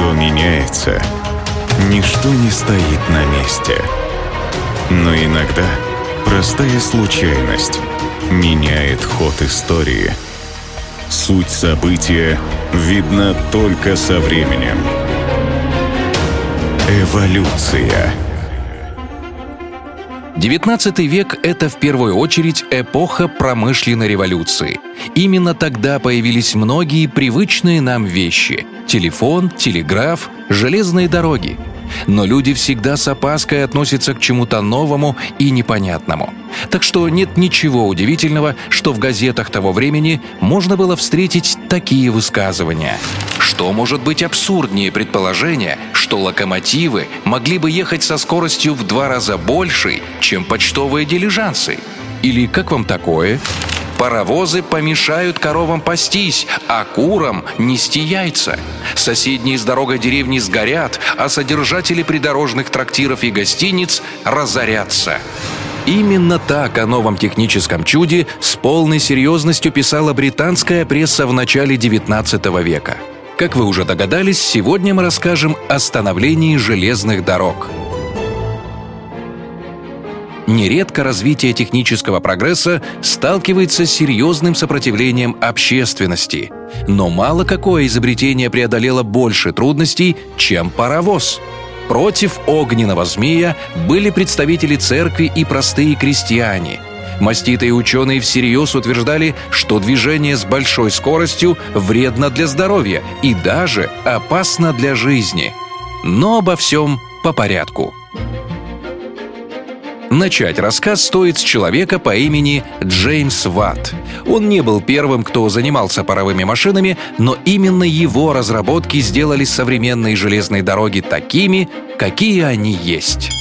Все меняется. Ничто не стоит на месте. Но иногда простая случайность меняет ход истории. Суть события видна только со временем. Эволюция. XIX век — это в первую очередь эпоха промышленной революции. Именно тогда появились многие привычные нам вещи — телефон, телеграф, железные дороги. Но люди всегда с опаской относятся к чему-то новому и непонятному. Так что нет ничего удивительного, что в газетах того времени можно было встретить такие высказывания. Что может быть абсурднее предположения, что локомотивы могли бы ехать со скоростью в два раза большей, чем почтовые дилижансы? Или как вам такое? Паровозы помешают коровам пастись, а курам нести яйца. Соседние с дорогой деревни сгорят, а содержатели придорожных трактиров и гостиниц разорятся. Именно так о новом техническом чуде с полной серьезностью писала британская пресса в начале XIX века. Как вы уже догадались, сегодня мы расскажем о становлении железных дорог – нередко развитие технического прогресса сталкивается с серьезным сопротивлением общественности. Но мало какое изобретение преодолело больше трудностей, чем паровоз. Против огненного змея были представители церкви и простые крестьяне. Маститые ученые всерьез утверждали, что движение с большой скоростью вредно для здоровья и даже опасно для жизни. Но обо всем по порядку. Начать рассказ стоит с человека по имени Джеймс Ватт. Он не был первым, кто занимался паровыми машинами, но именно его разработки сделали современные железные дороги такими, какие они есть.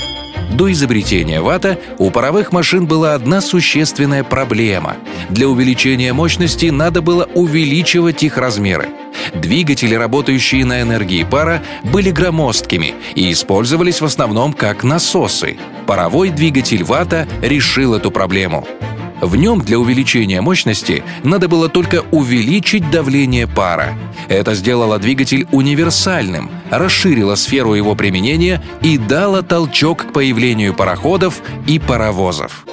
До изобретения вата у паровых машин была одна существенная проблема. Для увеличения мощности надо было увеличивать их размеры. Двигатели, работающие на энергии пара, были громоздкими и использовались в основном как насосы. Паровой двигатель вата решил эту проблему. В нем для увеличения мощности надо было только увеличить давление пара. Это сделало двигатель универсальным, расширило сферу его применения и дало толчок к появлению пароходов и паровозов.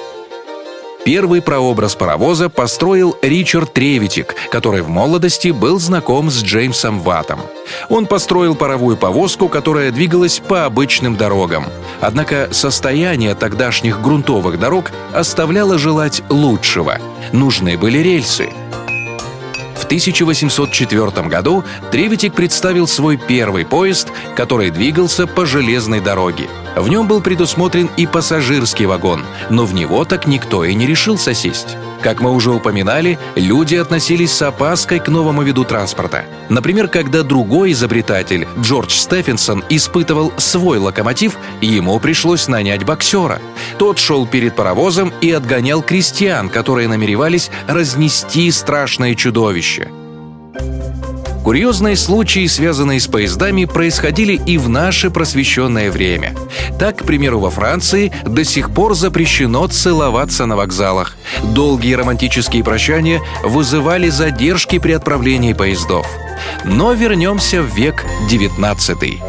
Первый прообраз паровоза построил Ричард Тревитик, который в молодости был знаком с Джеймсом Ваттом. Он построил паровую повозку, которая двигалась по обычным дорогам. Однако состояние тогдашних грунтовых дорог оставляло желать лучшего. Нужны были рельсы — 1804 году Тревитик представил свой первый поезд, который двигался по железной дороге. В нем был предусмотрен и пассажирский вагон, но в него так никто и не решился сесть. Как мы уже упоминали, люди относились с опаской к новому виду транспорта. Например, когда другой изобретатель, Джордж Стефенсон, испытывал свой локомотив, ему пришлось нанять боксера. Тот шел перед паровозом и отгонял крестьян, которые намеревались разнести страшное чудовище. Курьезные случаи, связанные с поездами, происходили и в наше просвещенное время. Так, к примеру, во Франции до сих пор запрещено целоваться на вокзалах. Долгие романтические прощания вызывали задержки при отправлении поездов. Но вернемся в век XIX.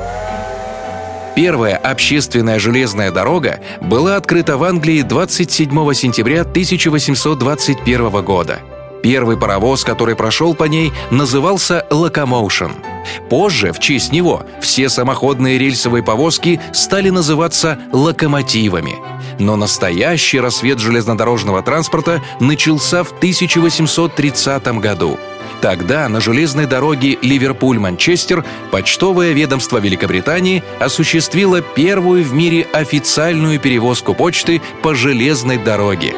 Первая общественная железная дорога была открыта в Англии 27 сентября 1821 года. Первый паровоз, который прошел по ней, назывался «Локомоушен». Позже, в честь него, все самоходные рельсовые повозки стали называться «локомотивами». Но настоящий рассвет железнодорожного транспорта начался в 1830 году. Тогда на железной дороге Ливерпуль-Манчестер почтовое ведомство Великобритании осуществило первую в мире официальную перевозку почты по железной дороге.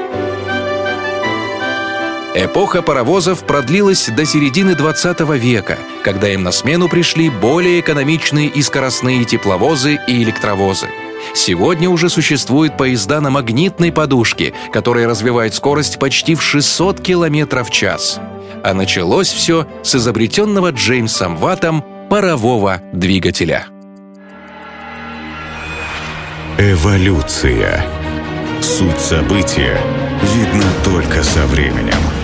Эпоха паровозов продлилась до середины 20 века, когда им на смену пришли более экономичные и скоростные тепловозы и электровозы. Сегодня уже существуют поезда на магнитной подушке, которые развивают скорость почти в 600 км в час. А началось все с изобретенного Джеймсом Ваттом парового двигателя. Эволюция. Суть события видна только со временем.